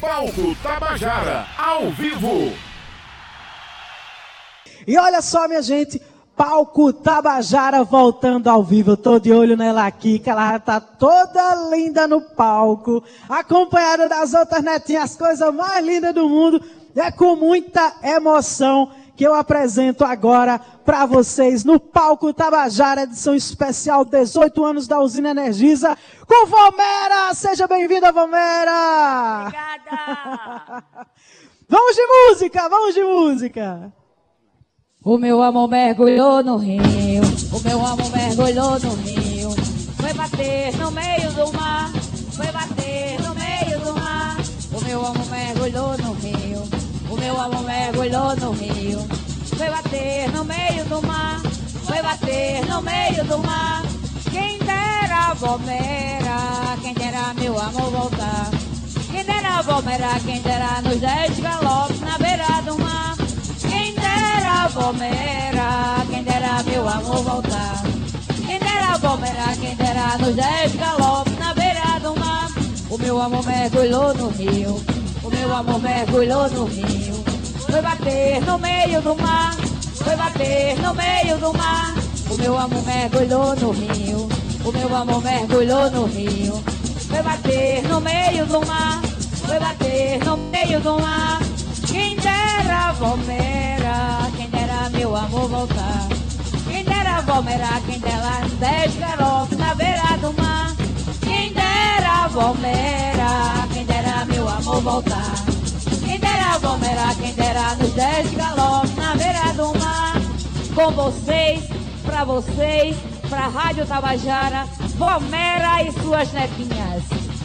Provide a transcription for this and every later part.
Palco Tabajara, ao vivo. E olha só, minha gente, Palco Tabajara voltando ao vivo. Eu tô de olho nela aqui, que ela tá toda linda no palco, acompanhada das outras netinhas, coisa mais linda do mundo. É com muita emoção que eu apresento agora para vocês no Palco Tabajara, edição especial 18 anos da Usina Energisa, com Vomera! Seja bem-vinda, Vomera! Obrigada! vamos de música, vamos de música! O meu amor mergulhou no rio, o meu amor mergulhou no rio. Foi bater no meio do mar, foi bater no meio do mar. O meu amor mergulhou no meu amor mergulhou no rio. Foi bater no meio do mar, foi bater no meio do mar. Quem dera bombeira, quem dera meu amor voltar. Quem dera bombeira, quem dera nos dez galopes na beira do mar dera bombeira, quem dera meu amor voltar. Quem dera bombeira, quem dera nos dez galopes na beira do mar. O meu amor mergulhou no rio, o meu amor mergulhou no rio. Foi bater no meio do mar, foi bater no meio do mar. O meu amor mergulhou no rio, o meu amor mergulhou no rio. Foi bater no meio do mar, foi bater no meio do mar. Quem dera Vomera, quem dera meu amor voltar. Quem dera Vomera, quem dera dez garotos na beira do mar. Quem dera Vomera, quem dera meu amor voltar. Quem dera Vomera, quem dera nos dez galopes na beira do mar. Com vocês, pra vocês, pra Rádio Tabajara, Vomera e suas netinhas.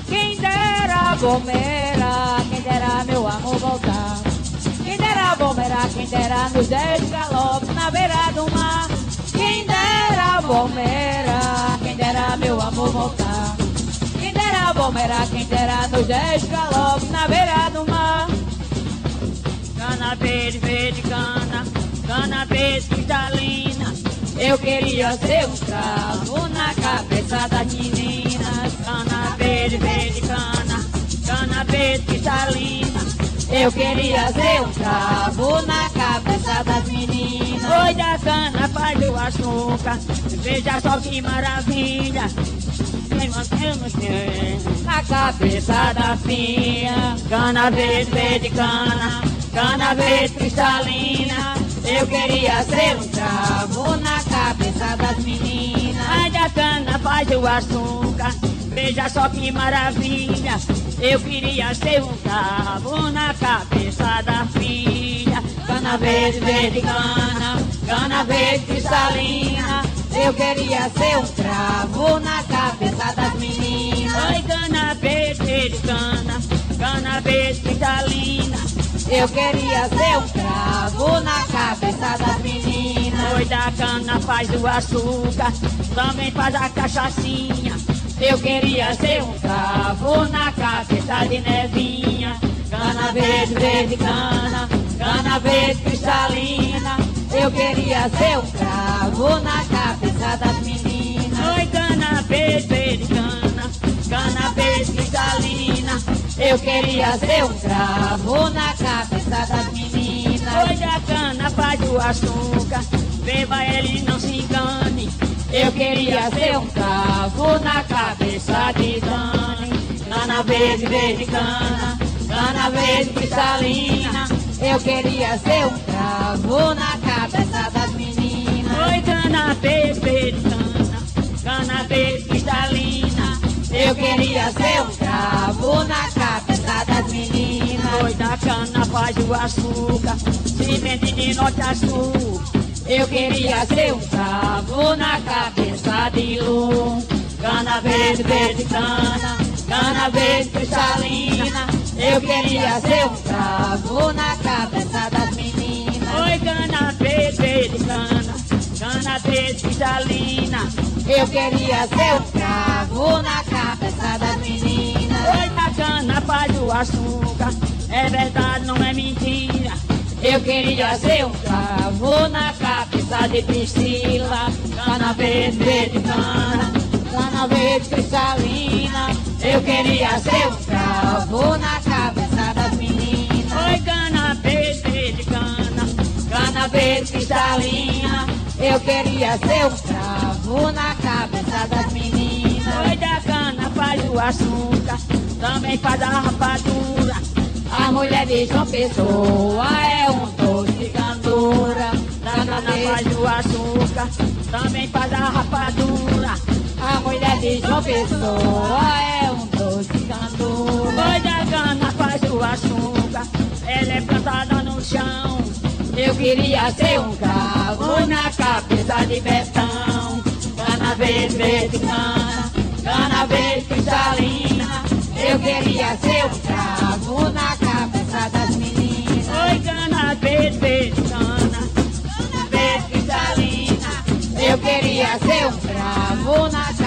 Quem dera Vomera, quem dera meu amor voltar. Quem dera bombeira, quem dera nos dez galopes na beira do mar. Quem dera bombeira, quem dera meu amor voltar. Quem dera bombeira, quem dera nos dez galopes na beira do mar. Cana verde, verde cana, cana verde cristalina. Eu queria ser um cravo na cabeça das meninas. Cana verde, verde cana, cana verde cristalina. Eu queria ser um cravo na cabeça das meninas. Foi da cana, faz o açúcar. Veja só que maravilha. Na cabeça da filha. Cana verde, verde cana. Verde cristalina. Eu queria ser um cravo na cabeça das meninas. Ai da cana faz o açúcar. Veja só que maravilha. Eu queria ser um cabo na cabeça da filha. Cana verde, verde cana, cana verde cristalina. Eu queria ser um cravo na cabeça das meninas. Oi, cana verde, verde cana, cana verde cristalina. Eu queria ser um cravo na cabeça das meninas. Oi, da cana faz o açúcar, também faz a cachaçinha. Eu queria ser um cravo na cabeça de nevinha. Cana verde, verde cana, cana verde cristalina. Eu queria ser um cravo na cabeça das meninas. Oi, cana verde, verde cana, cana verde cristalina. Eu queria ser um cravo na cabeça das meninas. Hoje a cana faz o açúcar, beba ele não se engane. Eu queria ser um cravo na cabeça de Dani. Cana verde, verde cana, cana verde cristalina. Eu queria ser um cravo na cabeça das meninas. Oi, cana verde, verde cana, cana verde cristalina. Eu queria ser um cravo na cabeça das meninas. Oi, da cana faz o açúcar, se vende de norte a sul. Eu queria ser um cravo na cabeça de luz. Cana verde, verde cana, cana verde cristalina. Eu queria ser um cravo na cabeça das na cristalina. Eu queria ser o cravo na cabeça da menina. oi cana, faz o açúcar. É verdade, não é mentira. Eu queria ser um cravo na cabeça de Priscila. Cana verde, verde, cana. Verde, cristalina. Eu queria ser um cravo na cabeça das meninas. Oi, cana verde, verde, cana. Cana verde, cristalina queria ser um cravo na cabeça das meninas. Oi da cana faz o açúcar, também faz a rapadura. A mulher de João Pessoa é um doce cantora. Da cana faz o açúcar, também faz a rapadura. A mulher de João Pessoa é um doce cantora. Oi da cana faz o açúcar, ela é plantada no chão. Eu queria ser um cravo na cabeça de Betão. Cana verde, verde, cana, verde cristalina. Eu queria ser um cravo na cabeça das meninas. Oi cana verde, verde, cana, Cana verde cristalina. Eu queria ser um cravo na cabeça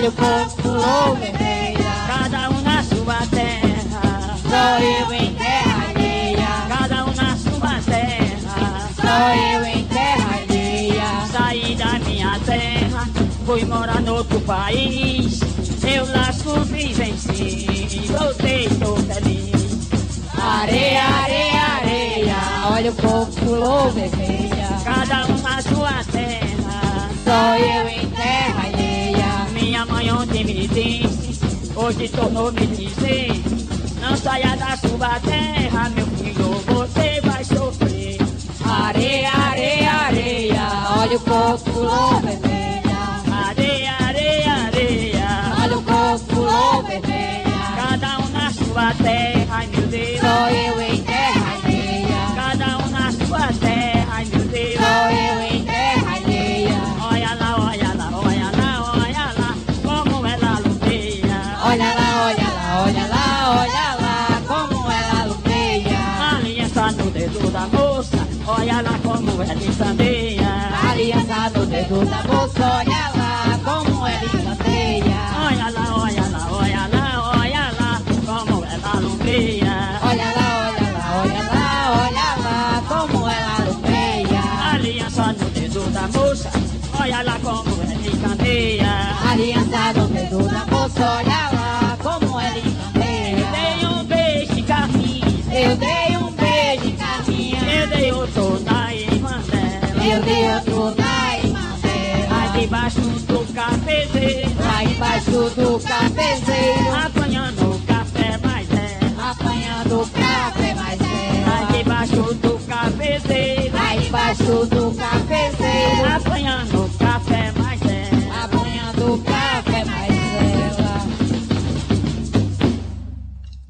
areia. Olha o vermelha. Cada um na sua terra. Sou eu em terra alheia. Cada um na sua terra. Sou eu em terra alheia. Saí da minha terra, fui morar no outro país. Eu lá sobrevivenci, voltei, estou feliz. Areia, areia, areia. Olha o povo pulou vermelha. Cada um na sua terra. Sou eu em hoje tornou me dizer. Não saia da sua terra, meu filho, você vai sofrer. Areia, areia, areia. Olha o povo pulou vermelha. Areia, areia, areia. Olha o povo pulou vermelha. Cada um na sua terra, meu Deus. Sou eu em incendeia. Aliança no dedo da moça, olha lá, Lá debaixo do cafezeiro, Lá embaixo do cafezeiro, apanhando o café mais dela. apanhando o café mais Lá dela. debaixo do cafezeiro, Lá embaixo do cafezeiro, apanhando o café mais dela. apanhando o café mais dela.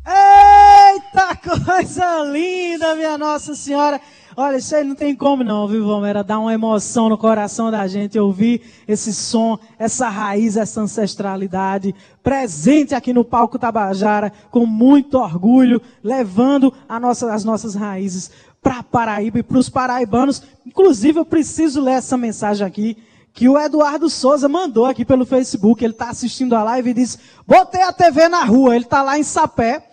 Eita, coisa linda, minha Nossa Senhora. Olha, isso aí não tem como não, viu, Vomera? Dá uma emoção no coração da gente ouvir esse som, essa raiz, essa ancestralidade presente aqui no palco Tabajara, com muito orgulho, levando nossa- as nossas raízes para Paraíba e para os paraibanos. Inclusive, eu preciso ler essa mensagem aqui que o Eduardo Souza mandou aqui pelo Facebook. Ele está assistindo a live e disse: Botei a TV na rua. Ele está lá em Sapé.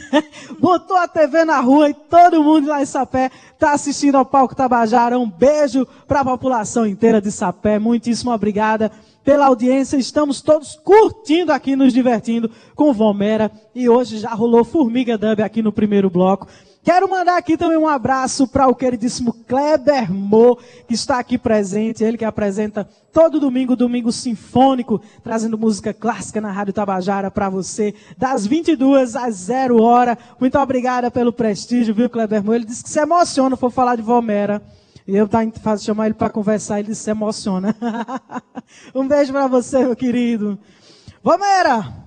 Botou a TV na rua e todo mundo lá em Sapé está assistindo ao Palco Tabajara. Um beijo para a população inteira de Sapé. Muitíssimo obrigada pela audiência. Estamos todos curtindo aqui, nos divertindo com Vomera. E hoje já rolou Formiga Dub aqui no primeiro bloco. Quero mandar aqui também um abraço para o queridíssimo Kleber Mo, que está aqui presente, ele que apresenta todo domingo, domingo sinfônico, trazendo música clássica na Rádio Tabajara para você, das 22 às 0 hora. Muito obrigada pelo prestígio, viu, Kleber Mo? Ele disse que se emociona for falar de Vomera. E eu tá fazendo chamar ele para conversar, ele se emociona. um beijo para você, meu querido. Vomera!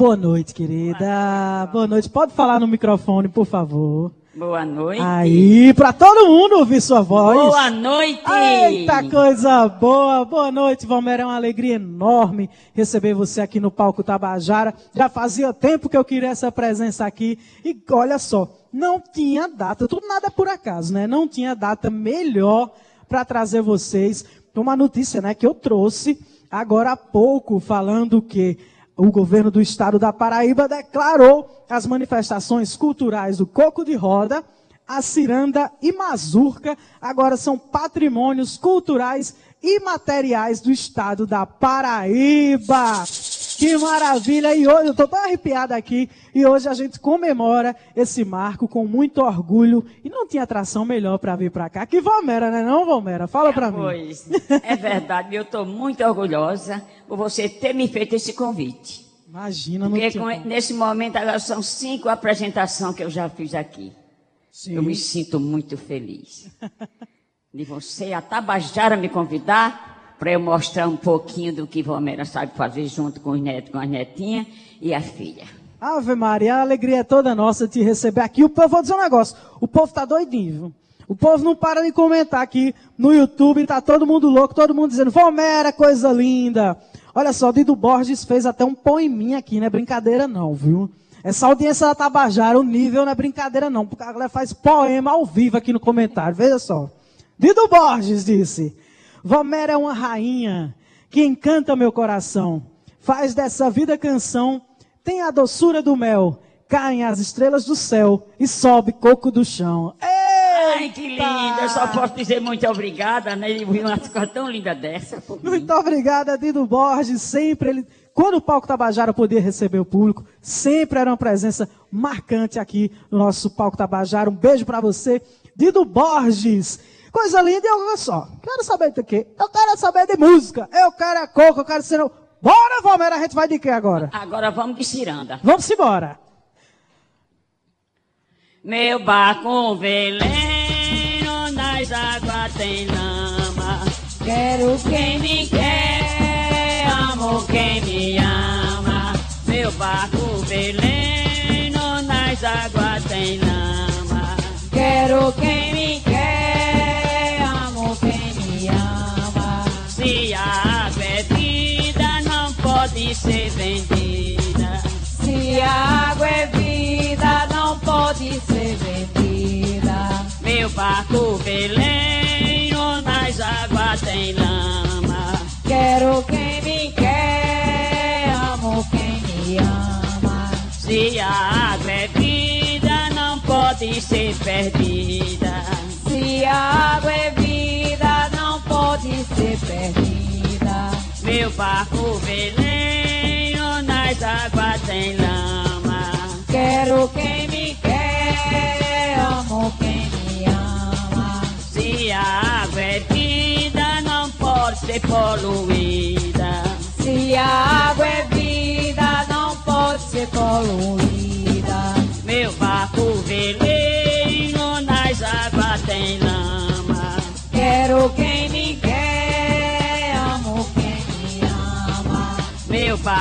Boa noite, querida. Boa noite. Pode falar no microfone, por favor. Boa noite. Aí, para todo mundo ouvir sua voz. Boa noite. Eita coisa boa! Boa noite, Valmera. É uma alegria enorme receber você aqui no Palco Tabajara. Já fazia tempo que eu queria essa presença aqui. E olha só, não tinha data, tudo nada por acaso, né? Não tinha data melhor para trazer vocês uma notícia, né, que eu trouxe agora há pouco, falando que o governo do estado da Paraíba declarou as manifestações culturais do Coco de Roda a ciranda e mazurca agora são patrimônios culturais e materiais do estado da Paraíba. Que maravilha! E hoje, eu tô tão arrepiada aqui, e hoje a gente comemora esse marco com muito orgulho, e não tinha atração melhor para vir para cá que Valmera, né não, Valmera? Fala para mim. Pois, é verdade, eu estou muito orgulhosa por você ter me feito esse convite. Imagina, Porque com- nesse momento agora são cinco apresentações que eu já fiz aqui. Sim. Eu me sinto muito feliz. De você, a Tabajara, me convidar para eu mostrar um pouquinho do que Valmera sabe fazer junto com os netos, com as netinhas e a filha. Ave Maria, a alegria é toda nossa te receber aqui. O povo, vou dizer um negócio, o povo tá doidinho? O povo não para de comentar aqui no YouTube, tá todo mundo louco, todo mundo dizendo, Valmera, coisa linda. Olha só, Dido Borges fez até um poeminha aqui, não é brincadeira não, viu? Essa audiência da Tabajara, o nível não é brincadeira não, porque a galera faz poema ao vivo aqui no comentário, veja só. Dido Borges disse, Valmera é uma rainha que encanta meu coração, faz dessa vida canção, tem a doçura do mel, caem as estrelas do céu e sobe coco do chão. Ai, que linda! Eu só posso dizer muito obrigada, né? Ele viu uma coisa tão linda dessa. Muito obrigada, Dido Borges. Sempre ele, quando o Palco Tabajara podia receber o público, sempre era uma presença marcante aqui no nosso Palco Tabajara. Um beijo pra você, Dido Borges. Coisa linda e olha só. Quero saber do quê? Eu quero saber de música. Eu quero é coco, eu quero ser. Bora, Valmera, a gente vai de quê agora? Agora vamos de ciranda. Vamos embora. Meu barco veleno nas águas tem lama. Quero Quem me quer, ser vendida. Se a água é vida, não pode ser vendida. Meu barco veleno nas águas tem lama. Quero quem me quer, amo quem me ama. Se a água é vida, não pode ser perdida. Se a água é vida, não pode ser perdida. Meu barco veleno nas águas tem lama. Quero quem me quer, amo quem me ama. Se a água é vida, não pode ser poluída. Se a água é vida, não pode ser poluída.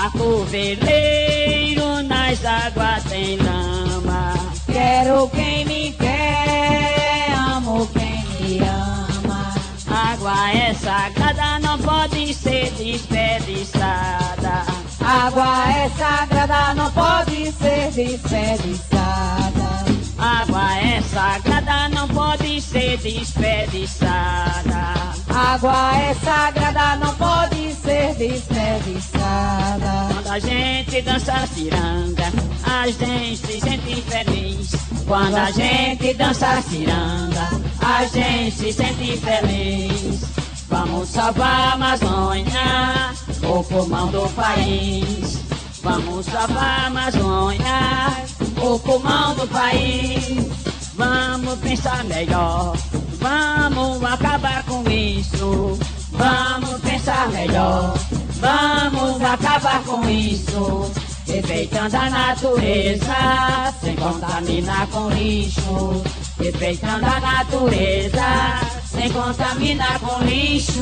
Barco veleiro nas águas tem lama. Quero quem me quer, amo quem me ama. Água é sagrada, não pode ser desperdiçada. Água é sagrada, não pode ser desperdiçada. Água é sagrada, não pode ser desperdiçada. Água é sagrada, não pode ser desperdiçada. Quando a gente dança ciranda, a gente se sente feliz. Quando a gente dança ciranda, a gente se sente feliz. Vamos salvar a Amazônia, o pulmão do país. Vamos salvar a Amazônia, o pulmão do país. Vamos pensar melhor, vamos acabar com isso. Vamos pensar melhor, vamos acabar com isso. Respeitando a natureza, sem contaminar com lixo. Respeitando a natureza, sem contaminar com lixo.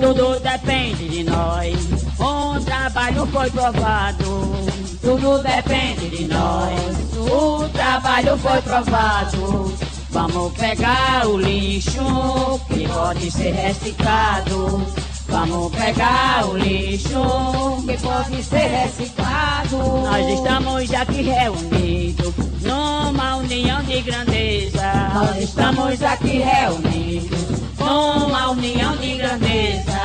Tudo depende de nós. Um trabalho foi provado. Tudo depende de nós. O trabalho foi provado. Vamos pegar o lixo que pode ser reciclado. Vamos pegar o lixo Que pode ser reciclado. nós estamos aqui reunidos numa união de grandeza. Nós estamos aqui reunidos. numa união de grandeza.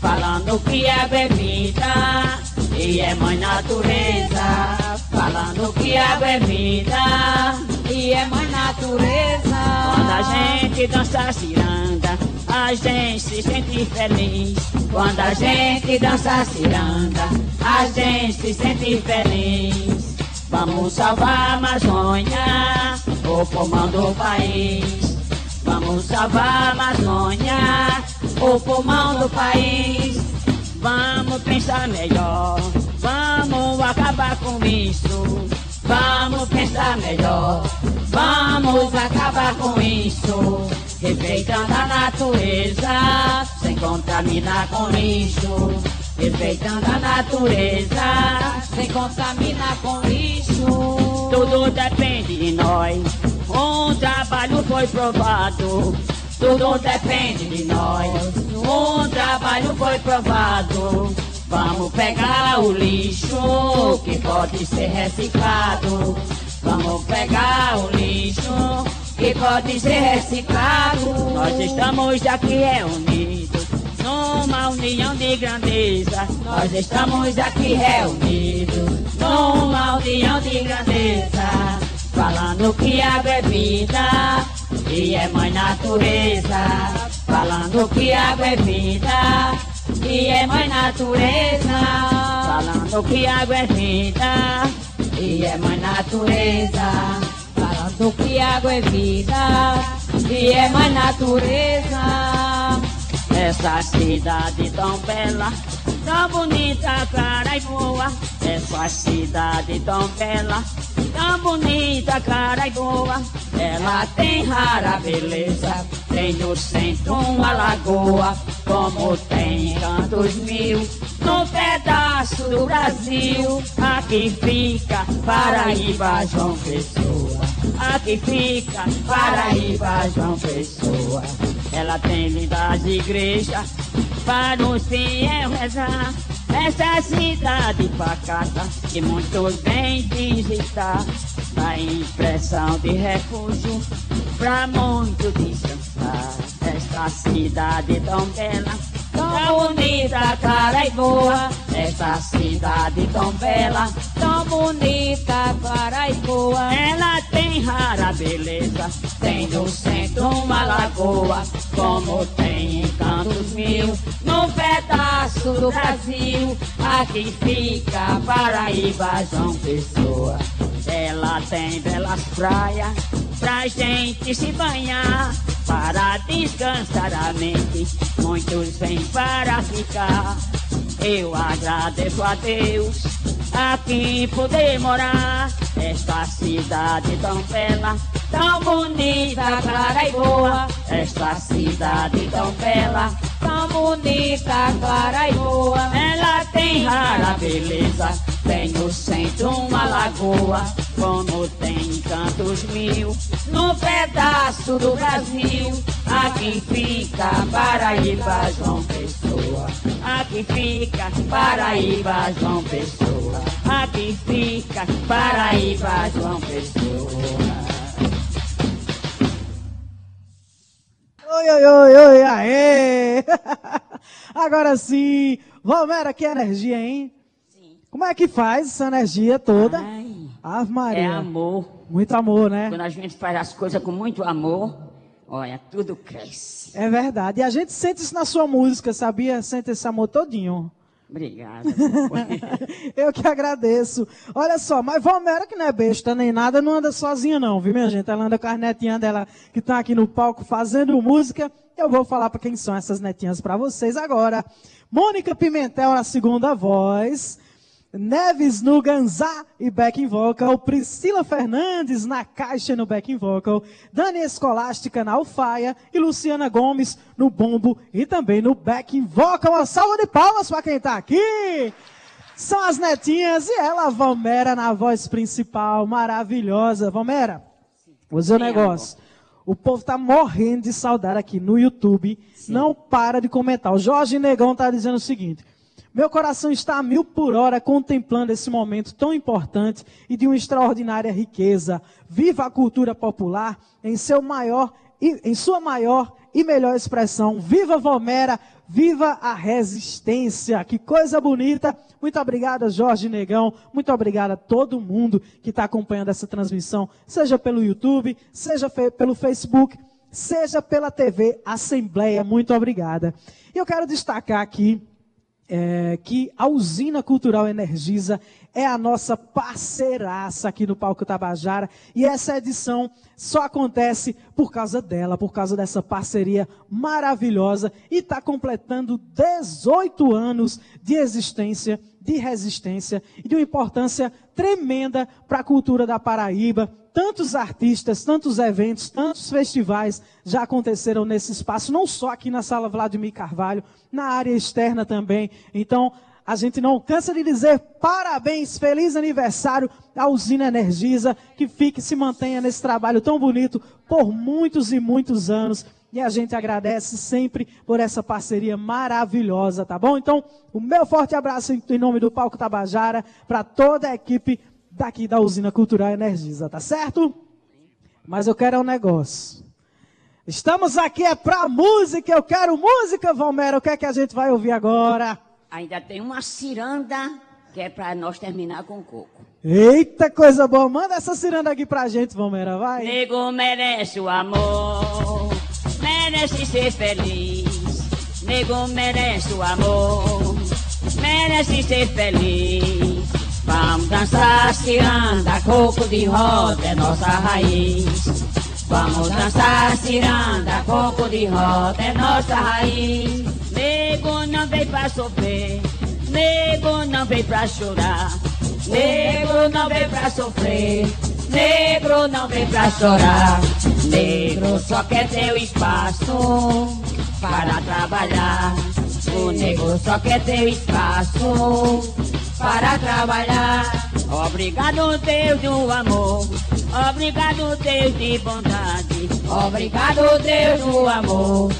Falando que é bebida e é mãe natureza. Falando que é bebida E é mãe natureza. quando a gente dança ciranda, a gente se sente feliz. Quando a gente dança ciranda, a gente se sente feliz. Vamos salvar a Amazônia, o pulmão do país. Vamos salvar a Amazônia, o pulmão do país. Vamos pensar melhor, vamos acabar com isso. Vamos pensar melhor, vamos acabar com isso. Respeitando a natureza, sem contaminar com lixo. Respeitando a natureza, sem contaminar com lixo. Tudo depende de nós, um trabalho foi provado. Tudo depende de nós, um trabalho foi provado. Vamos pegar o lixo que pode ser reciclado. Vamos pegar o lixo que pode ser reciclado. Nós estamos aqui reunidos numa união de grandeza. Nós estamos aqui reunidos numa união de grandeza. Falando que água é vida e é mãe natureza. Falando que água é vida e é mãe natureza. Falando que água é vida e é mãe natureza. Falando que água é vida e é mãe natureza. Essa cidade tão bela, tão bonita, cara e boa. Essa cidade tão bela, tão bonita, cara e boa. Ela tem rara beleza, tem no centro uma lagoa, como tem tantos mil, num pedaço do Brasil. Aqui fica Paraíba, João Pessoa. Aqui fica Paraíba, João Pessoa. Ela tem lindas igrejas para os fiéis rezar. Essa cidade pacata que muitos vêm visitar Dá impressão de refúgio pra muitos descansar Esta cidade tão bela, tão bonita, cara e boa Esta cidade tão bela, tão bonita, cara e boa. Ela tem rara beleza, tem no centro uma lagoa Como tem em tantos mil, num pedaço do Brasil Aqui fica Paraíba, João Pessoa ela tem belas praias pra gente se banhar, para descansar a mente. Muitos vêm para ficar. Eu agradeço a Deus aqui poder morar. Esta cidade tão bela, tão bonita, clara e boa. Esta cidade tão bela, tão bonita, clara e boa. Ela tem rara beleza, tem no centro uma lagoa, como tem tantos mil, no pedaço do Brasil. Aqui fica Paraíba, João Pessoa. Aqui fica Paraíba, João Pessoa. Aqui fica Paraíba, João Pessoa. Oi, oi, oi, oi, aê! Agora sim, Valmera, que energia, hein? Sim. Como é que faz essa energia toda? Ai, Ave Maria. é amor. Muito amor, né? Quando a gente faz as coisas com muito amor, olha, tudo cresce. É verdade. E a gente sente isso na sua música, sabia? Sente esse amor todinho. Obrigada. Eu que agradeço. Olha só, mas Valmera, que não é besta nem nada, não anda sozinha não, viu, minha gente? Ela anda com as netinhas dela que estão aqui no palco fazendo música. Eu vou falar para quem são essas netinhas para vocês agora. Mônica Pimentel na segunda voz. Neves no Ganzá e backing vocal, Priscila Fernandes na caixa e no backing vocal, Dani Escolástica na alfaia e Luciana Gomes no bombo e também no backing vocal. Uma salva de palmas para quem está aqui! São as netinhas e ela, Valmera, na voz principal, maravilhosa. Valmera, o seu Sim, negócio. O povo tá morrendo de saudade aqui no YouTube. Não para de comentar. O Jorge Negão tá dizendo o seguinte. Meu coração está a mil por hora contemplando esse momento tão importante e de uma extraordinária riqueza. Viva a cultura popular em seu maior em sua maior e melhor expressão. Viva Valmera, viva a resistência. Que coisa bonita. Muito obrigada, Jorge Negão. Muito obrigada a todo mundo que está acompanhando essa transmissão, seja pelo YouTube, seja pelo Facebook, seja pela TV Assembleia. Muito obrigada. E eu quero destacar aqui é, que a Usina Cultural Energisa é a nossa parceiraça aqui no Palco Tabajara e essa edição só acontece por causa dela, por causa dessa parceria maravilhosa e está completando 18 anos de existência, de resistência e de uma importância tremenda para a cultura da Paraíba. Tantos artistas, tantos eventos, tantos festivais já aconteceram nesse espaço, não só aqui na Sala Vladimir Carvalho, na área externa também. Então, a gente não cansa de dizer parabéns, feliz aniversário à Usina Energisa, que fique se mantenha nesse trabalho tão bonito por muitos e muitos anos. E a gente agradece sempre por essa parceria maravilhosa, tá bom? Então, o meu forte abraço em nome do Palco Tabajara para toda a equipe daqui da Usina Cultural Energisa, tá certo? Mas eu quero um negócio. Estamos aqui é para música, eu quero música, Valmera. O que é que a gente vai ouvir agora? Ainda tem uma ciranda que é para nós terminar com coco. Eita, coisa boa. Manda essa ciranda aqui pra gente, Valmera, vai. Nego merece o amor, merece ser feliz. Nego merece o amor, merece ser feliz. Vamos dançar ciranda, coco de roda é nossa raiz. Vamos dançar ciranda, coco de roda é nossa raiz. Nego não veio pra sofrer, nego não veio pra chorar. Negro não veio pra sofrer, negro não veio pra chorar. Negro só quer ter o espaço para trabalhar. O negro só quer ter o espaço para trabalhar. Obrigado, Deus do amor. Obrigado, Deus de bondade. Obrigado, Deus do amor.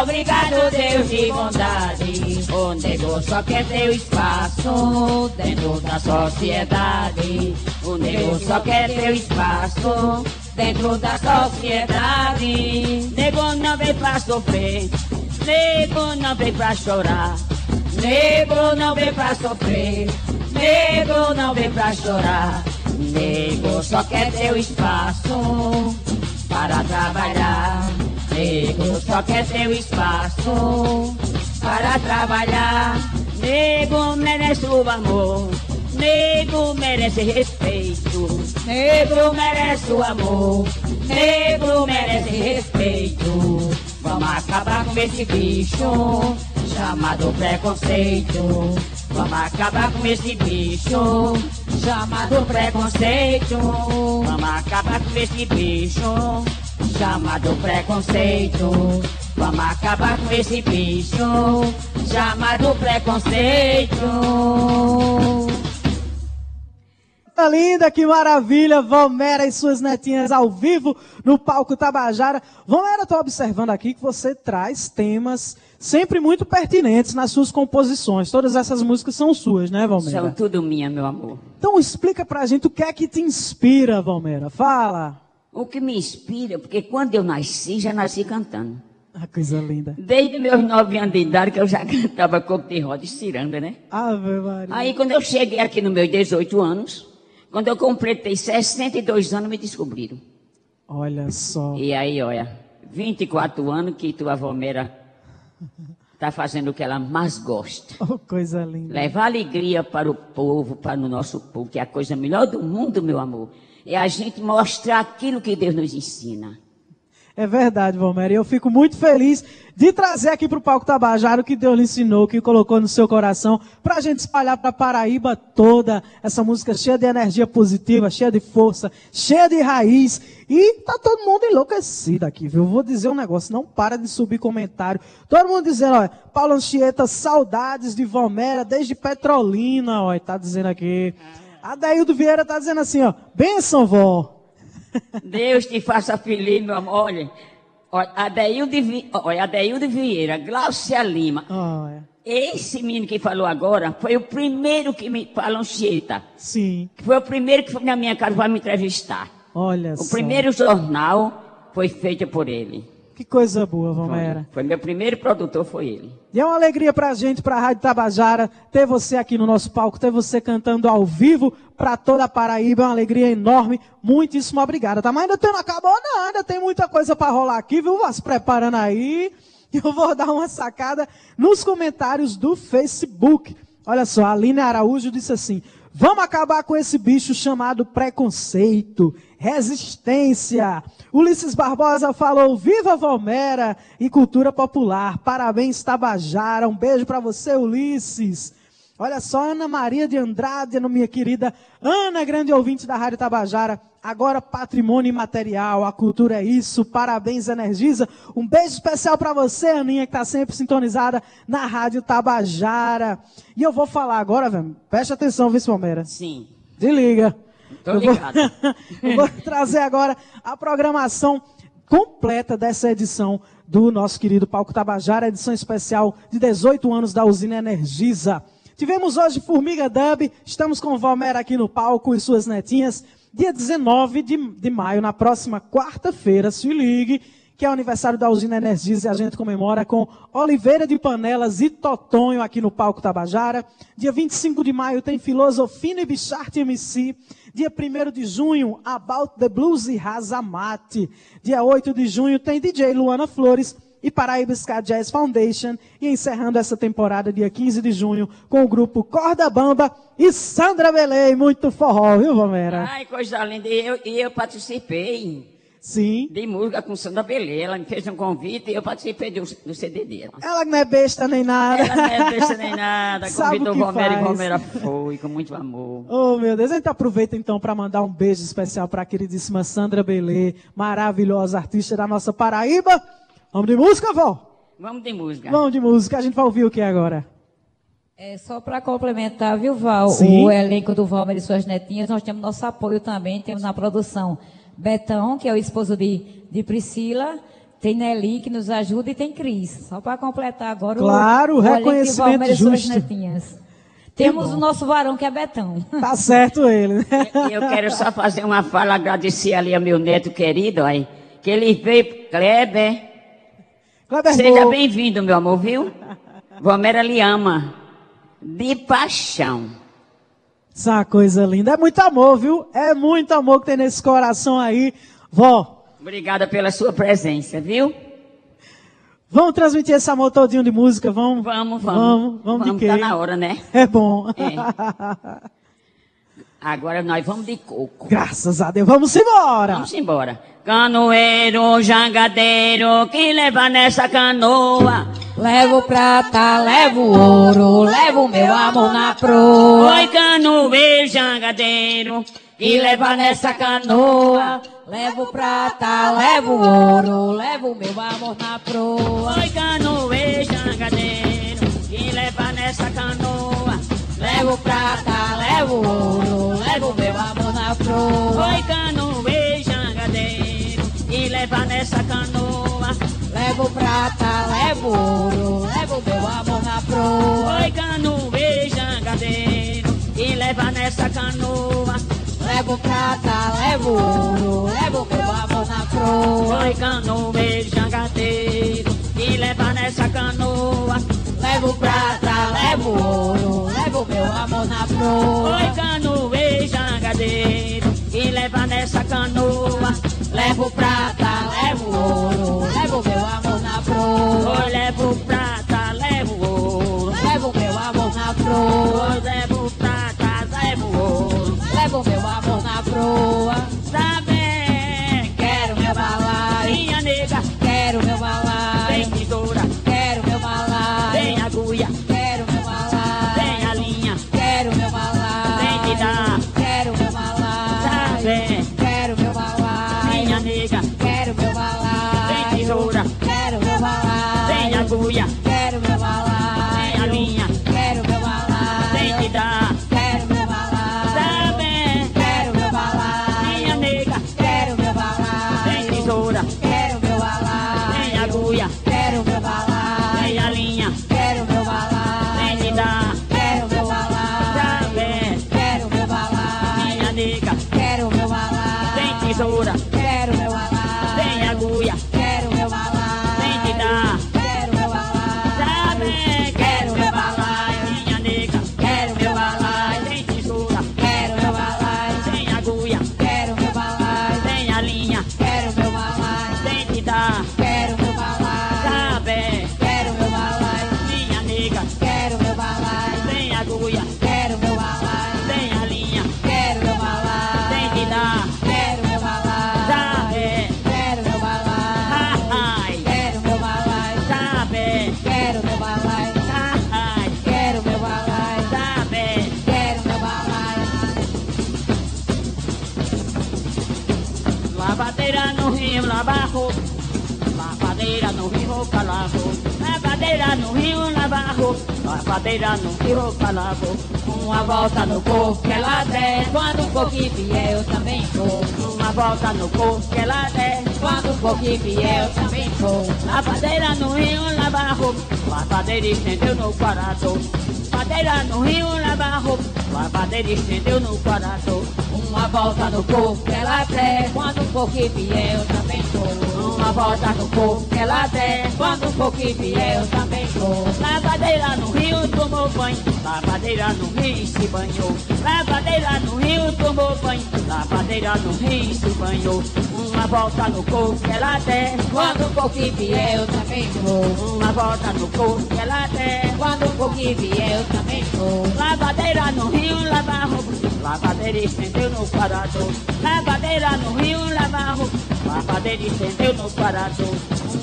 Obrigado, Deus de bondade. O nego só quer o espaço dentro da sociedade. O nego só quer o espaço dentro da sociedade. Nego não veio pra sofrer. Nego não veio pra chorar. Nego não veio pra sofrer. Nego não veio pra chorar. Nego só quer o espaço para trabalhar. Nego só quer o espaço para trabalhar. Nego merece o amor. Nego merece respeito. Negro merece o amor. Negro merece respeito. Vamos acabar com esse bicho chamado preconceito. Vamos acabar com esse bicho chamado preconceito. Vamos acabar com esse bicho chamado preconceito. Vamos acabar com esse bicho chamado preconceito. Tá linda, que maravilha, Valmera e suas netinhas ao vivo no palco Tabajara. Valmera, estou observando aqui que você traz temas sempre muito pertinentes nas suas composições. Todas essas músicas são suas, né, Valmera? São tudo minha, meu amor. Então explica pra gente o que é que te inspira, Valmera. Fala. O que me inspira, porque quando eu nasci, já nasci cantando. Ah, coisa linda. Desde meus nove anos de idade que eu já cantava coco de roda e ciranda, né? Ave Maria. Aí quando eu cheguei aqui nos meus 18 anos, quando eu completei 62 anos, me descobriram. Olha só. E aí, olha, 24 anos que tua Valmera está fazendo o que ela mais gosta. Oh, coisa linda. Levar alegria para o povo, para o nosso povo, que é a coisa melhor do mundo, meu amor. É a gente mostrar aquilo que Deus nos ensina. É verdade, Valmera. E eu fico muito feliz de trazer aqui para o Palco Tabajara o que Deus lhe ensinou, o que colocou no seu coração, para a gente espalhar para a Paraíba toda essa música cheia de energia positiva, cheia de força, cheia de raiz. E tá todo mundo enlouquecido aqui, viu? Vou dizer um negócio, não para de subir comentário. Todo mundo dizendo, olha, Paulo Anchieta, saudades de Valmera desde Petrolina, olha, tá dizendo aqui. Adaildo Vieira tá dizendo assim, ó, benção, vó. Deus te faça feliz, meu amor. Olha, Adeildo, Vi- olha, Adeildo Vieira, Glaucia Lima. Olha, Esse menino que falou agora foi o primeiro que me falou Chieta. sim, Foi o primeiro que foi na minha casa para me entrevistar. olha O só. primeiro jornal foi feito por ele. Que coisa boa, Vomera. Foi meu primeiro produtor, foi ele. E é uma alegria pra gente, pra Rádio Tabajara, ter você aqui no nosso palco, ter você cantando ao vivo pra toda a Paraíba. É uma alegria enorme. Muitíssimo obrigada, tá? Mas ainda tem, não acabou não, ainda tem muita coisa pra rolar aqui, viu? Vá se preparando aí. Eu vou dar uma sacada nos comentários do Facebook. Olha só, a Aline Araújo disse assim: Vamos acabar com esse bicho chamado preconceito, resistência. Ulisses Barbosa falou: Viva Valmera e cultura popular. Parabéns, Tabajara. Um beijo para você, Ulisses. Olha só, Ana Maria de Andrade, minha querida Ana, grande ouvinte da Rádio Tabajara. Agora, patrimônio imaterial, a cultura é isso. Parabéns, Energiza. Um beijo especial para você, Aninha, que está sempre sintonizada na Rádio Tabajara. E eu vou falar agora, velho. Preste atenção, Vice Palmeira. Sim. Desliga. Tô Eu vou- ligado. eu vou trazer agora a programação completa dessa edição do nosso querido Palco Tabajara, edição especial de 18 anos da usina Energisa. Tivemos hoje Formiga Dub, estamos com Valmera aqui no palco e suas netinhas. Dia 19 de, de maio, na próxima quarta-feira, se ligue, que é o aniversário da usina Energisa e a gente comemora com Oliveira de Panelas e Totonho aqui no Palco Tabajara. Dia 25 de maio tem Filosofino e Bichart MC. Dia 1 de junho, About the Blues e Razamate. Dia 8 de junho tem DJ Luana Flores e Paraíba Ska Jazz Foundation. E encerrando essa temporada, dia 15 de junho, com o grupo Corda Bamba e Sandra Belém. Muito forró, viu, Vomera? Ai, coisa linda. E eu, eu participei Sim. de música com Sandra Belê. Ela me fez um convite e eu participei do, do CD dela. Ela não é besta nem nada. Ela não é besta nem nada. Convidou o que Valmera e faz. Valmera foi, com muito amor. Oh, meu Deus. A gente aproveita então para mandar um beijo especial para a queridíssima Sandra Belê, maravilhosa artista da nossa Paraíba. Vamos de música, vó? Vamos de música. Vamos de música. A gente vai ouvir o que agora? É só para complementar, viu, Val? Sim. O elenco do Valmer e suas netinhas, nós temos nosso apoio também. Temos na produção Betão, que é o esposo de, de Priscila. Tem Nelly, que nos ajuda, e tem Cris. Só para completar agora Claro, o, o elenco de reconhecimento Valmer e suas netinhas. Temos o nosso varão, que é Betão. Tá certo ele, né? E eu quero só fazer uma fala, agradecer ali ao meu neto querido, aí, que ele veio, Kleber. Seja bem-vindo, meu amor, viu? Valmera lhe ama. De paixão. Isso é coisa linda. É muito amor, viu? É muito amor que tem nesse coração aí. Vó, Obrigada pela sua presença, viu? vamos transmitir esse amor todinho de música? Vamos? Vamos, vamos. Vamos, vamos de quê? Tá na hora, né? É bom. Agora nós vamos de coco. Graças a Deus. Vamos embora. Vamos embora. Canoeiro, jangadeiro, que leva nessa canoa. Levo prata, levo ouro, levo meu amor na proa. Oi, canoeiro, jangadeiro, que leva nessa canoa. Levo prata, levo ouro, levo meu amor na proa. Oi, canoeiro, jangadeiro, que leva nessa canoa. Levo prata, levo ouro, levo meu amor na proa. Oi, canoeiro, nessa canoa. Levo prata, levo ouro, levo meu amor na proa. Oi, canoeiro, jangadeiro, que leva nessa canoa. Levo prata, levo ouro, levo meu amor na proa. Oi, canoeiro, jangadeiro, que leva nessa canoa. Levo prata, levo ouro, levo meu amor na proa. Oi, canoeiro, jangadeiro, leva nessa canoa. Levo prata, levo ouro, levo meu amor na proa. Levo prata, levo ouro. Levo meu amor na proa. Levo prata, levo ouro. Levo meu amor na proa. Lavadeira no rio lavar Lavadeira no rio pra lavar Uma volta no corpo que ela der Quando um pouquinho fiel também vou. Uma volta no corpo que ela der Quando um pouquinho fiel também vou. Lavadeira no rio lavar Lavadeira estendeu no quarto. Lavadeira no rio lavar Lavadeira estendeu no quarto Uma volta no corpo que ela der. Quando um pouquinho fiel também vou Uma volta no corpo que ela der. Quando um pouquinho fiel também vou Lavadeira no rio tomou banho. Lavadeira no rio se banhou. Lavadeira no rio tomou banho. Lavadeira no rio se banhou. Uma volta no corpo que ela der. Quando um pouquinho fiel também vou Uma volta no corpo que ela der. Quando um pouquinho fiel também vou Lavadeira no rio, lava roupa. Lavadeira estendeu no quarto Lavadeira no rio, lava roupa. Lavadeira estendeu no quarto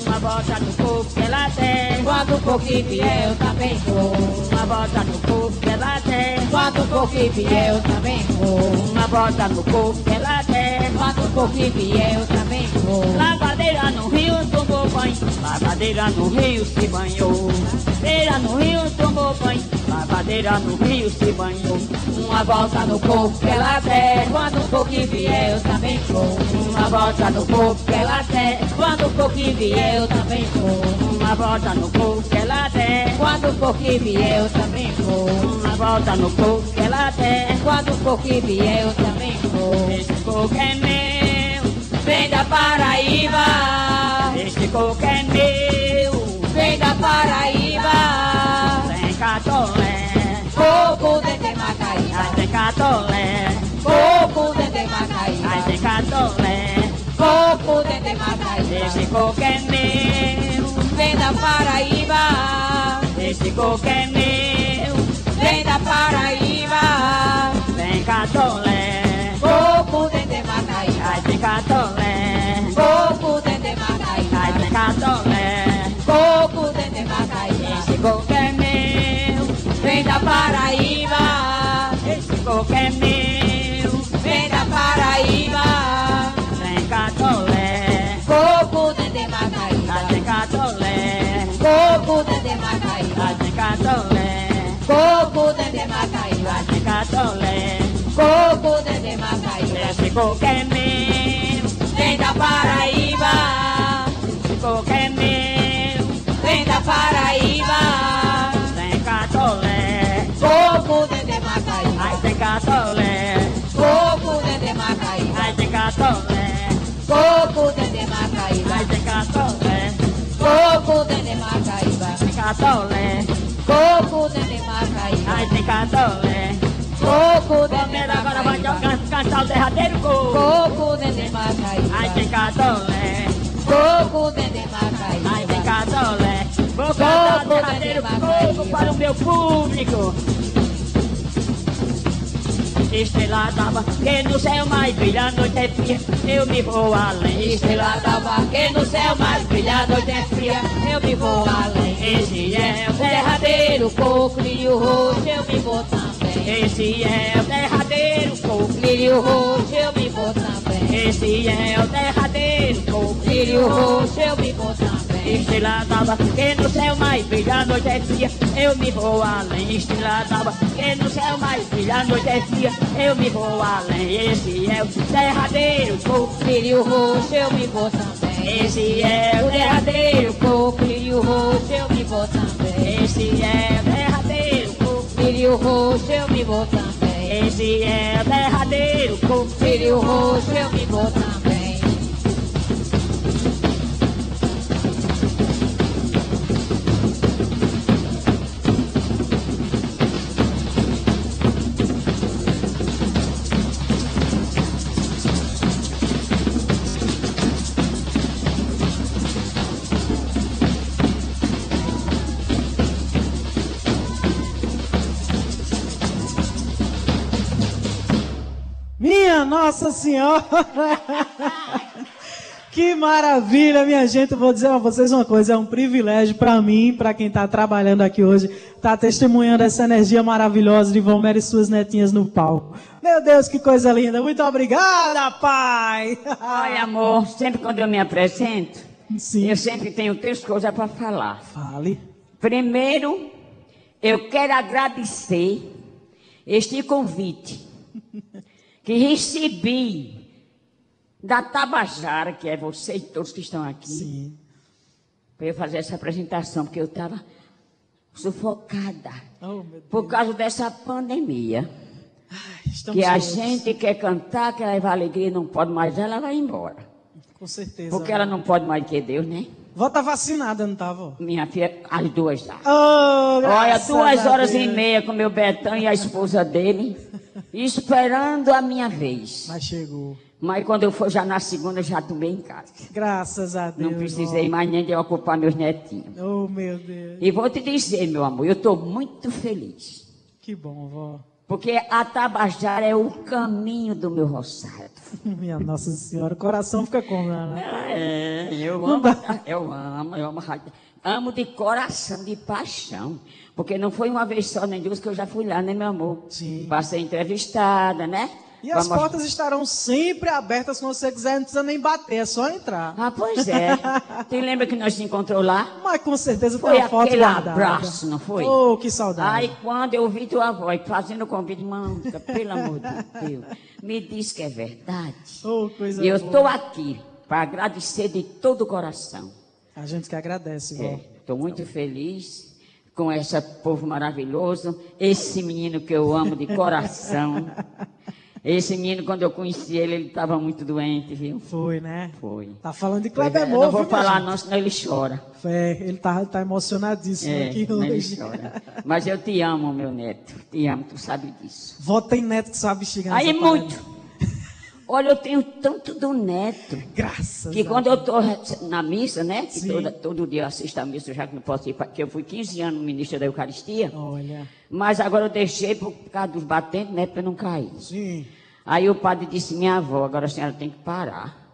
Uma volta no corpo que ela der Quando um pouquinho fiel também vou. Uma volta no corpo que ela der Quando um pouquinho fiel também vou. Uma volta no corpo que ela der Quando um pouquinho fiel também vou. Lavadeira no rio tomou banho. Lavadeira no rio se banhou Lavadeira no rio tomou banho. Lavadeira no rio se banhou. Uma volta no corpo que ela der Quando um pouquinho fiel também vou. Uma volta no corpo que ela der Quando um pouquinho fiel também vou. Uma volta no corpo que ela der Quando um pouquinho fiel também vou. Uma volta no corpo que ela der Quando um pouquinho fiel também vou. Esse coco é meu Vem da Paraíba. Esse coco é meu Vem da Paraíba Tem catolé Coco dentro de Ai Macaíba tem catolé Coco dentro de Ai Macaíba tem catolé Coco dentro de Macaíba Esse coco é meu Vem da Paraíba Esse coco é meu Vem da Paraíba Tem catolé Coco dentro de Macaíba Ai tem catolé Coco dentro de Ai Macaíba tem catolé coco é meu, vem da Paraíba. Esse coco é meu, vem da Paraíba. Tem catolé, coco de Demacaíba. Tem catolé, coco de Demacaíba. Tem catolé, coco de Demacaíba. Tem catolé, coco de Demacaíba. Esse coco é meu, vem da Paraíba. Esse coco é meu. Vem da Paraíba. Tem catolé dentro de Macaíba Ai tem catolé dentro de Macaíba Ai tem catolé dentro de Macaíba Ai tem catolé dentro de Macaíba Tem catolé dentro de Macaíba Ai tem catolé Coco dentro de agora vai Macaíba can- cantar o derradeiro coco Coco dentro de Ai tem Macaíba catolé Coco dentro de Macaíba Vou cantar o Coco derradeiro dentro de Macaíba. coco para o meu público Estrela d'alva que no céu mais brilha, a noite é fria, eu me vou além. Estrela d'alva que no céu mais brilha, a noite é fria, eu me vou além. Esse é o derradeiro coco, lírio roxo, eu me vou também. Esse é o derradeiro coco. Lírio roxo, eu me vou também. Esse é o derradeiro coco. Lírio roxo, eu me vou também. Estrela d'alva que no céu mais brilha, noite é fria, eu me vou além. Estrela d'alva que no céu mais brilha, noite é fria, eu me vou além. Esse é o derradeiro coco. Lírio roxo, eu me vou também. Esse é o derradeiro coco, lírio roxo, eu me vou também. Esse é o derradeiro coco. Lírio roxo, eu me vou também. Esse é o derradeiro. Lírio roxo, eu me vou também. Nossa Senhora! Que maravilha, minha gente. Eu vou dizer a vocês uma coisa: é um privilégio para mim, para quem está trabalhando aqui hoje, estar tá testemunhando essa energia maravilhosa de Valmera e suas netinhas no palco. Meu Deus, que coisa linda. Muito obrigada, pai. Olha, amor, sempre quando eu me apresento, Sim. eu sempre tenho três coisas para falar. Fale. Primeiro, eu quero agradecer este convite que recebi da Tabajara, que é você e todos que estão aqui, Sim. para eu fazer essa apresentação, porque eu estava sufocada Oh, por causa dessa pandemia. Que a todos. gente quer cantar, quer levar alegria, não pode mais, ela vai embora. Com certeza. Porque ela não pode mais que Deus, né? Vó tá vacinada, não tá, vó? Minha filha, as duas já. Oh, Olha, duas horas Deus. e meia com meu Betão e a esposa dele, esperando a minha vez. Mas chegou. Mas quando eu for já na segunda, já tomei em casa. Graças a Deus. Não precisei mais nem de ocupar meus netinhos. Oh, meu Deus. E vou te dizer, meu amor, eu estou muito feliz. Que bom, vó. Porque a Tabajara é o caminho do meu roçado. Minha Nossa Senhora, o coração fica como, né? É, eu amo, eu amo, eu amo, rádio. amo de coração, de paixão. Porque não foi uma vez só, nem duas, que eu já fui lá, né, meu amor? Sim. Passei entrevistada, né? E as mostrar- portas estarão sempre abertas quando você quiser, não precisa nem bater, é só entrar. Ah, pois é. Te lembra que nós se encontrou lá? Mas com certeza Foi uma foto aquele guardada. abraço, não foi? Oh, que saudade. Aí quando eu vi tua voz fazendo o convite, manca, pelo amor de Deus, me diz que é verdade. Oh, coisa E eu estou aqui para agradecer de todo o coração. A gente que agradece, vó. Estou muito feliz com esse povo maravilhoso, esse menino que eu amo de coração. Esse menino, quando eu conheci ele, ele estava muito doente, viu? Foi, né? Foi. Tá falando de é, Kleber não Moura, vou viu, falar não, senão ele chora. É, ele tá, tá emocionadíssimo É, aqui senão ele hoje. chora. Mas eu te amo, meu neto. Te amo, tu sabe disso. Vó tem neto que sabe chegar Aí muito. Olha, eu tenho tanto do neto. Graças Que quando eu estou na missa, né? Que toda, todo dia eu assisto a missa, já que não posso ir, pra- que eu fui 15 anos ministro da Eucaristia. Olha. Mas agora eu deixei por causa dos batentes, né? Para não cair. Sim. Aí o padre disse, minha avó, agora a senhora tem que parar.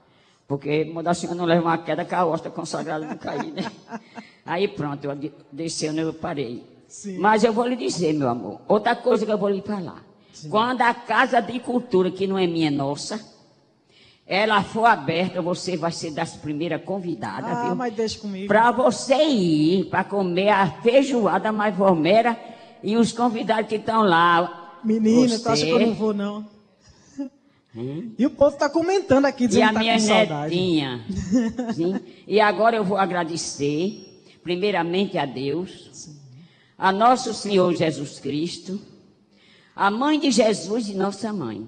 Porque quando a senhora não leva uma queda, que a hosta consagrada não cair, né? Aí pronto, eu de- desceu, eu parei. Sim. Mas eu vou lhe dizer, meu amor, outra coisa que eu vou lhe falar. Quando a Casa de Cultura, que não é minha, é nossa, ela for aberta, você vai ser das primeiras convidadas, Ah, viu? mas deixa comigo. Para você ir, para comer a feijoada mais vormera e os convidados que estão lá. Menina, tu acha que eu Você- não vou, não? Hum? E o povo tá comentando aqui, E dizendo a que tá minha com saudade. netinha. Sim. E agora eu vou agradecer, primeiramente a Deus, a nosso Senhor Jesus Cristo, a mãe de Jesus e nossa mãe,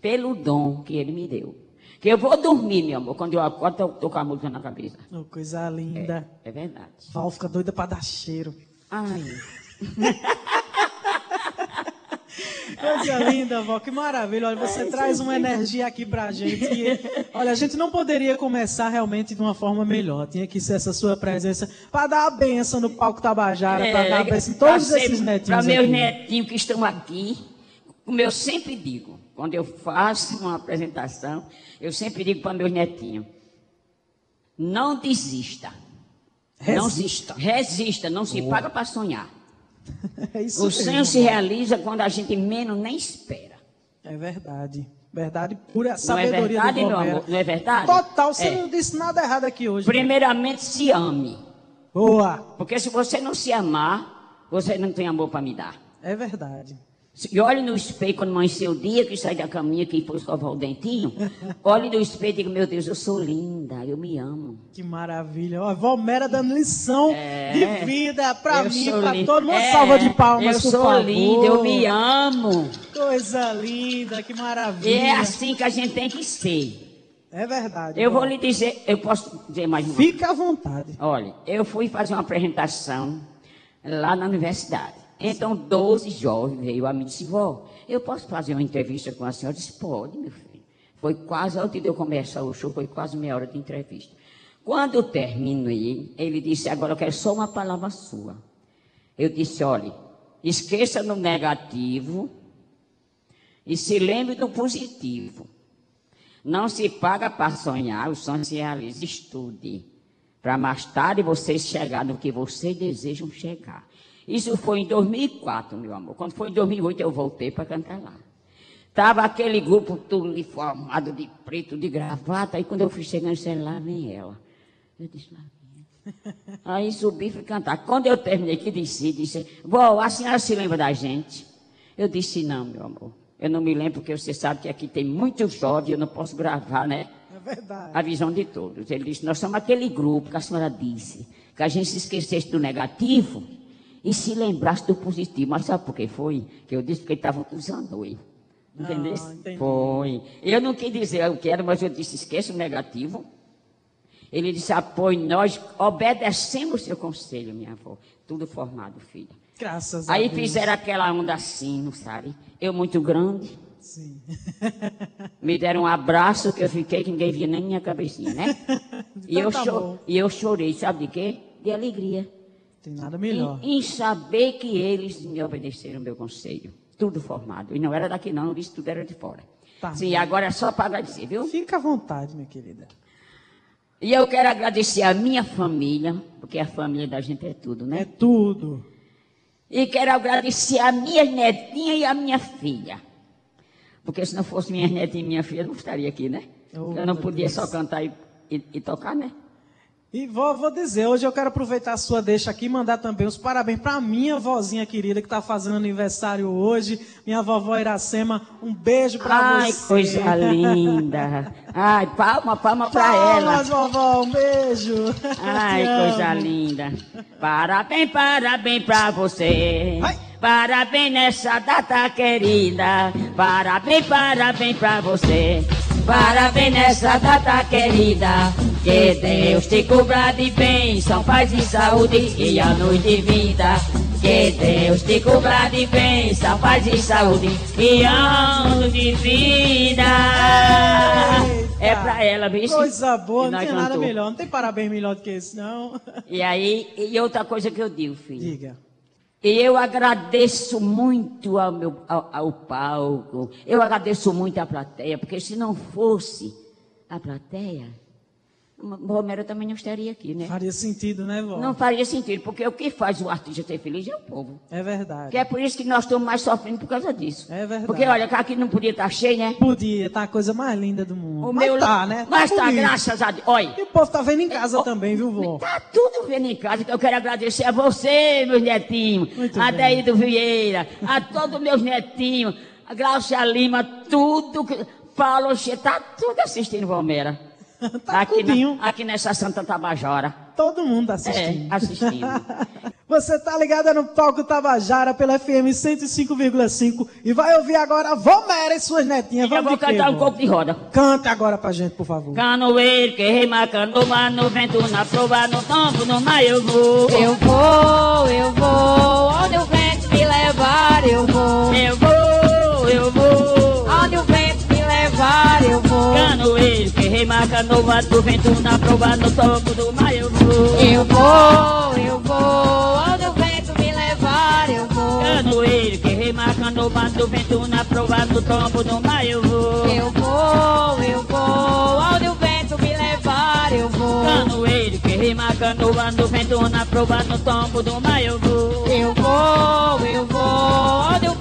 pelo dom que Ele me deu. Que eu vou dormir, meu amor, quando eu acordo, eu tô com a música na cabeça. Oh, coisa linda. É verdade. Val fica doida pra dar cheiro. Ai, Coisa linda, vó, que maravilha. Olha, você traz uma energia aqui pra gente. Olha, a gente não poderia começar realmente de uma forma melhor. Tinha que ser essa sua presença para dar a benção no palco Tabajara, para dar a benção em todos esses netinhos. Para meus netinhos que estão aqui, como eu sempre digo, quando eu faço uma apresentação, eu sempre digo para meus netinhos: não desista. Não Resista. resista, não se paga para sonhar. É isso O mesmo, sonho se realiza quando a gente menos nem espera. É verdade. Verdade pura, Não é sabedoria verdade, do Romero. amor? Não é verdade? Total, você É. não disse nada errado aqui hoje. Primeiramente, se ame. Boa. Porque se você não se amar, você não tem amor para me dar. É verdade. E olhe no espelho quando amanhecer o dia que sai da caminha que foi escovar o dentinho. Olhe no espelho e diga, meu Deus, eu sou linda, eu me amo. Que maravilha. Ó, Valmera dando lição de vida pra É. Eu mim, linda. todo mundo. É, salva de palmas, Eu sou favor. linda, eu me amo. Coisa linda, que E maravilha. é assim que a gente tem que ser. É verdade. Eu vou lhe dizer, eu posso dizer mais uma Fica à vontade. Olha, eu fui fazer uma apresentação lá na universidade. Então, 12 jovens veio a mim e disse, vó, eu posso fazer uma entrevista com a senhora? Eu disse, pode, meu filho. Foi quase, antes de eu começar o show, foi quase meia hora de entrevista. Quando eu terminei, ele disse, agora eu quero só uma palavra sua. Eu disse, olha, esqueça no negativo e se lembre do positivo. Não se paga para sonhar, o sonho se realiza. Estude. Para mais tarde vocês chegar no que vocês desejam chegar. Isso foi em 2004, meu amor. Quando foi em 2008 eu voltei para cantar lá. Tava aquele grupo tudo uniformado de preto, de gravata. Aí quando eu fui chegando, disse, lá vem ela. Eu disse, lá vem. Aí subi e fui cantar. Quando eu terminei que disse, disse, vó, a senhora se lembra da gente? Eu disse, não, meu amor. Eu não me lembro, porque você sabe que aqui tem muitos jovens, eu não posso gravar, né? É verdade. A visão de todos. Ele disse, nós somos aquele grupo que a senhora disse, que a gente se esquecesse do negativo e se lembrasse do positivo. Mas sabe por que foi? Que eu disse que ele estava usando ele. Entendeu? Ah, foi. Eu não quis dizer o que era, mas eu disse, esqueça o negativo. Ele disse, apoie nós, obedecemos o seu conselho, minha avó. Tudo formado, filha. Graças a Aí Deus. fizeram aquela onda assim, não sabe? Eu muito grande. Sim. Me deram um abraço que eu fiquei que ninguém via nem minha cabecinha, né? e, eu tá cho- e eu chorei, sabe de quê? De alegria. Tem nada melhor. Em, em saber que eles me obedeceram meu conselho. Tudo formado. E não era daqui não, isso tudo era de fora. Tá Sim, agora é só para agradecer, viu? Fica à vontade, minha querida. E eu quero agradecer a minha família, porque a família da gente é tudo, É né? tudo. E quero agradecer a minha netinha e a minha filha. Porque se não fosse minha netinha e minha filha, eu não estaria aqui, né? Oh, eu não podia Deus. só cantar e, e- e tocar, né? E vou, vou dizer, hoje eu quero aproveitar a sua deixa aqui e mandar também os parabéns para minha vozinha querida que está fazendo aniversário hoje, minha vovó Iracema. Um beijo para Ai, você. coisa linda. Ai, palma, palma pra ela. Palmas, vovó, um beijo. Ai, coisa linda. Parabéns, parabéns pra você. Ai. Parabéns nessa data querida. Parabéns, parabéns pra você. Parabéns nessa data querida. Que Deus te cubra de bênção, paz e saúde e a noite vida. Que Deus te cubra de bênção, paz e saúde e anos de vida. É pra ela, bicho. Coisa boa, não tem nada melhor. Não tem parabéns melhor do que esse, não. E aí, e outra coisa que eu digo, filho. Diga. E eu agradeço muito ao, meu, ao, ao palco, eu agradeço muito à plateia, porque se não fosse a plateia, Romero também não estaria aqui, né? Faria sentido, né, vó? Não faria sentido, porque o que faz o artista ser feliz é o povo. É verdade. Que é por isso que nós estamos mais sofrendo por causa disso. É verdade. Porque olha, aqui não podia estar cheio, né? Podia, tá a coisa mais linda do mundo. O mas meu tá, né? Mas tá, bonito. graças a Deus. Olha. E o povo tá vendo em casa Oh, também, viu, vó? Tá tudo vendo em casa, que eu quero agradecer a você, meus netinhos, Muito a bem. Deído Vieira, a todos meus netinhos, a Glaucia Lima, tudo, que- Paulo tá tudo assistindo Valmera. Tá aqui, na, aqui nessa Santa Tabajara. Todo mundo É, assistindo. assistindo. Você tá ligada no palco Tabajara pela FM 105,5 e vai ouvir agora Vomera e suas netinhas. eu Vamos vou de quê, cantar um pouco de roda. Canta agora pra gente, por favor. Canoeiro que rema canoa, no vento, na prova, no tombo, no mar eu vou. Eu vou, eu vou, onde o vento me levar, eu vou. Eu Canoeiro que rema canoa, no vento, na prova, no tombo, no mar eu vou. Eu vou, eu vou, onde o vento me levar, eu vou. Canoeiro que rema canoa, no vento, na prova, no tombo, no mar eu vou. Eu vou, eu vou, onde o vento me levar, eu vou. Canoeiro que rema canoa, no vento, na prova, no tombo, no mar eu vou. Eu vou, eu vou, onde o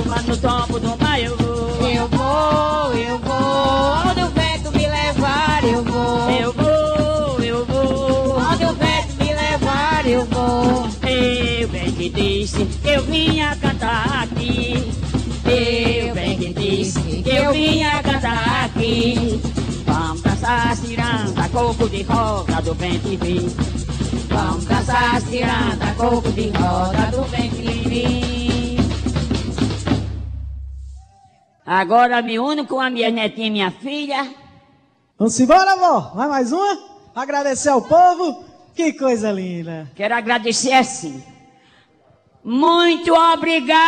vento, prova, no tombo, no mar eu vou. Eu vou, eu vou, onde o vento me levar, eu vou. Eu vou, eu vou. Onde o vento me levar, eu vou. Eu bem que disse que eu vinha cantar aqui. Eu bem que disse que eu vinha cantar aqui. Vamos dançar ciranda, coco de roda do que vi. Vamos dançar ciranda, coco de roda do Agora me uno com a minha netinha e minha filha. Vamos embora, vó? Vai mais uma? Agradecer ao povo. Que coisa linda. Quero agradecer assim. Muito obrigada!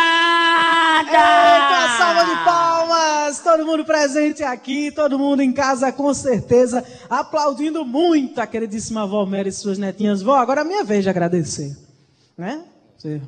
Eita, salva de palmas! Todo mundo presente aqui, todo mundo em casa com certeza, aplaudindo muito a queridíssima avó Mary e suas netinhas. Vó, agora é minha vez de agradecer. Né? Você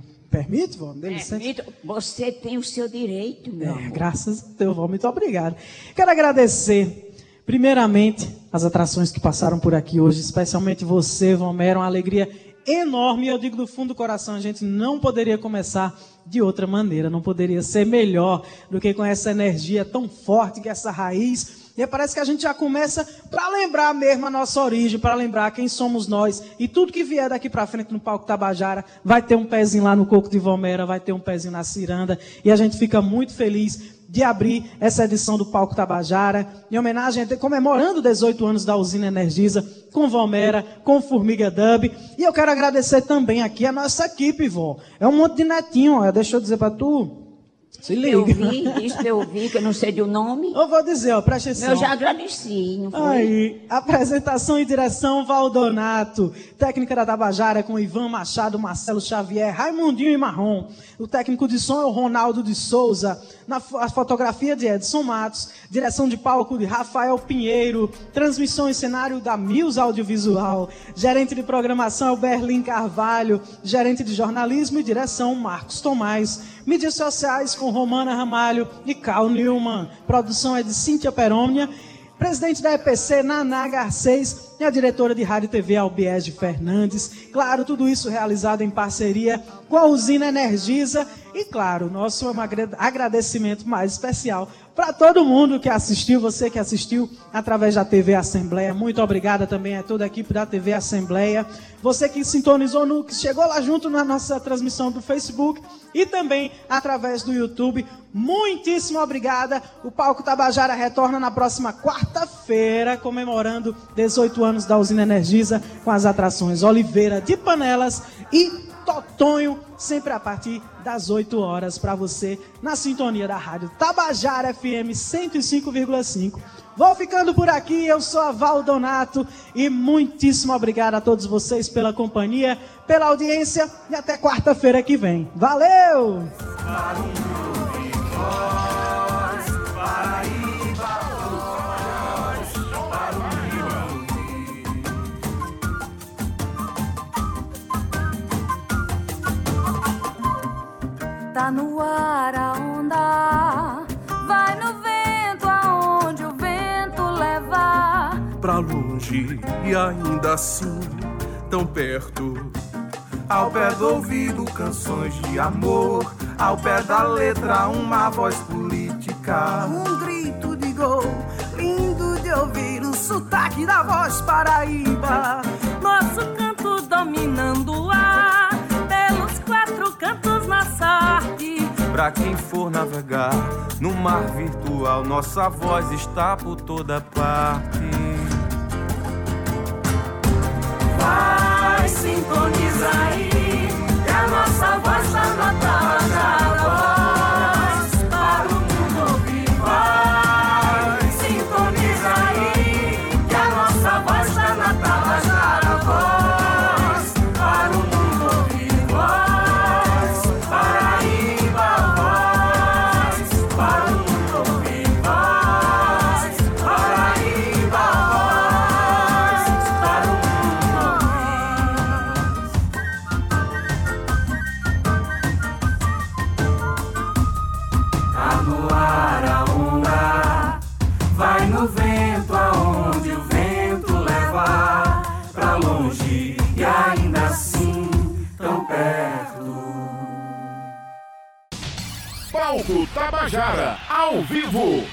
permite, vó? Permito, você tem o seu direito, meu É, amor. graças a Deus, vó. Muito obrigado. Quero agradecer, primeiramente, as atrações que passaram por aqui hoje, especialmente você, Vomero, uma alegria enorme. E eu digo do fundo do coração, a gente não poderia começar de outra maneira, não poderia ser melhor do que com essa energia tão forte, que essa raiz. E parece que a gente já começa para lembrar mesmo a nossa origem, para lembrar quem somos nós. E tudo que vier daqui para frente no palco Tabajara vai ter um pezinho lá no Coco de Vomera, vai ter um pezinho na Ciranda. E a gente fica muito feliz de abrir essa edição do Palco Tabajara, em homenagem, comemorando 18 anos da usina Energisa, com Valmera, com Formiga Dub. E eu quero agradecer também aqui a nossa equipe, vó. É um monte de netinho, ó. deixa eu dizer para tu. Se liga. Eu vi, isso eu vi, que eu não sei de o nome. Eu vou dizer, ó, presta atenção. Eu já agradeci, não foi? Aí, apresentação e direção Valdonato, técnica da Tabajara com Ivan Machado, Marcelo Xavier, Raimundinho e Marrom. O técnico de som é o Ronaldo de Souza, na a fotografia de Edson Matos, direção de palco de Rafael Pinheiro, transmissão e cenário da Mills Audiovisual, gerente de programação é o Berlim Carvalho, gerente de jornalismo e direção Marcos Tomás, mídias sociais com Romana Ramalho e Carl Newman, produção é de Cíntia Perônia, Presidente da EPC, Naná Garcês, e a diretora de Rádio e TV, Albiege Fernandes. Claro, tudo isso realizado em parceria com a usina Energisa. E, claro, nosso agra- agradecimento mais especial para todo mundo que assistiu, você que assistiu através da TV Assembleia. Muito obrigada também a toda a equipe da TV Assembleia. Você que sintonizou no, que chegou lá junto na nossa transmissão do Facebook e também através do YouTube. Muitíssimo obrigada. O Palco Tabajara retorna na próxima quarta-feira, comemorando 18 anos da usina Energisa com as atrações Oliveira de Panelas e Totonho, sempre a partir das 8 horas para você na sintonia da rádio Tabajara FM 105,5. Vou ficando por aqui, eu sou a Val Donato e muitíssimo obrigado a todos vocês pela companhia, pela audiência e até quarta-feira que vem. Valeu! Tá no ar a onda, vai no vento aonde o vento levar. pra longe e ainda assim tão perto. Ao pé do ouvido, canções de amor. Ao pé da letra, uma voz política. Um grito de gol, lindo de ouvir o sotaque da voz paraíba. Nosso canto dominando Pra quem for navegar no mar virtual, nossa voz está por toda parte. Vai, sintoniza aí, que a nossa voz tá na voz Tabajara, ao vivo.